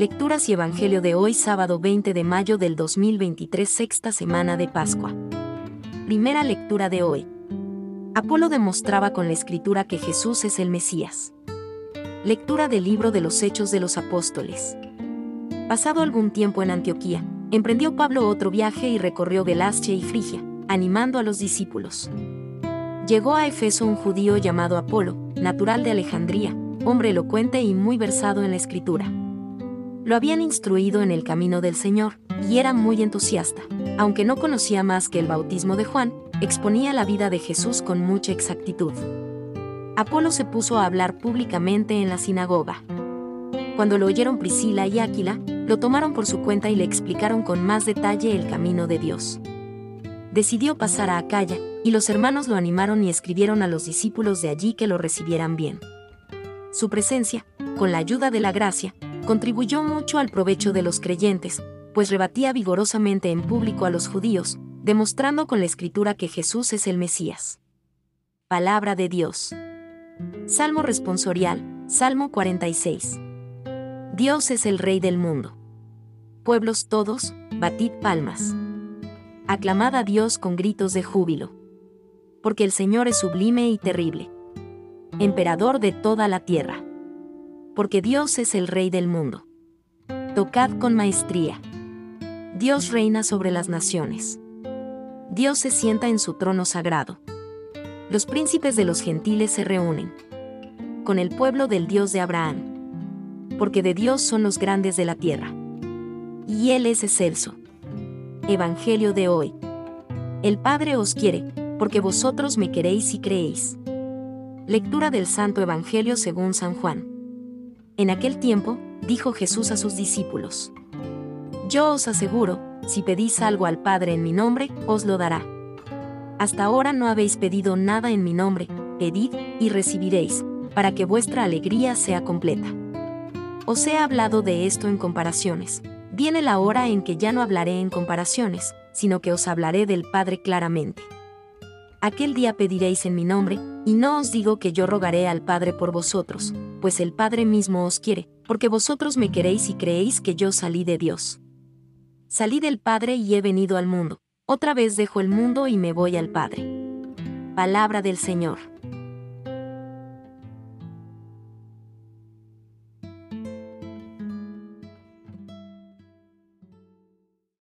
Lecturas y Evangelio de hoy sábado 20 de mayo del 2023 sexta semana de Pascua. Primera lectura de hoy. Apolo demostraba con la escritura que Jesús es el Mesías. Lectura del libro de los Hechos de los Apóstoles. Pasado algún tiempo en Antioquía, emprendió Pablo otro viaje y recorrió Galacia y Frigia, animando a los discípulos. Llegó a Efeso un judío llamado Apolo, natural de Alejandría, hombre elocuente y muy versado en la escritura. Lo habían instruido en el camino del Señor, y era muy entusiasta. Aunque no conocía más que el bautismo de Juan, exponía la vida de Jesús con mucha exactitud. Apolo se puso a hablar públicamente en la sinagoga. Cuando lo oyeron Priscila y Áquila, lo tomaron por su cuenta y le explicaron con más detalle el camino de Dios. Decidió pasar a Acaya, y los hermanos lo animaron y escribieron a los discípulos de allí que lo recibieran bien. Su presencia, con la ayuda de la gracia, contribuyó mucho al provecho de los creyentes, pues rebatía vigorosamente en público a los judíos, demostrando con la escritura que Jesús es el Mesías. Palabra de Dios. Salmo responsorial, Salmo 46. Dios es el Rey del mundo. Pueblos todos, batid palmas. Aclamad a Dios con gritos de júbilo. Porque el Señor es sublime y terrible. Emperador de toda la tierra porque Dios es el Rey del mundo. Tocad con maestría. Dios reina sobre las naciones. Dios se sienta en su trono sagrado. Los príncipes de los gentiles se reúnen. Con el pueblo del Dios de Abraham. Porque de Dios son los grandes de la tierra. Y Él es excelso. Evangelio de hoy. El Padre os quiere, porque vosotros me queréis y creéis. Lectura del Santo Evangelio según San Juan. En aquel tiempo, dijo Jesús a sus discípulos, Yo os aseguro, si pedís algo al Padre en mi nombre, os lo dará. Hasta ahora no habéis pedido nada en mi nombre, pedid y recibiréis, para que vuestra alegría sea completa. Os he hablado de esto en comparaciones. Viene la hora en que ya no hablaré en comparaciones, sino que os hablaré del Padre claramente. Aquel día pediréis en mi nombre, y no os digo que yo rogaré al Padre por vosotros, pues el Padre mismo os quiere, porque vosotros me queréis y creéis que yo salí de Dios. Salí del Padre y he venido al mundo, otra vez dejo el mundo y me voy al Padre. Palabra del Señor.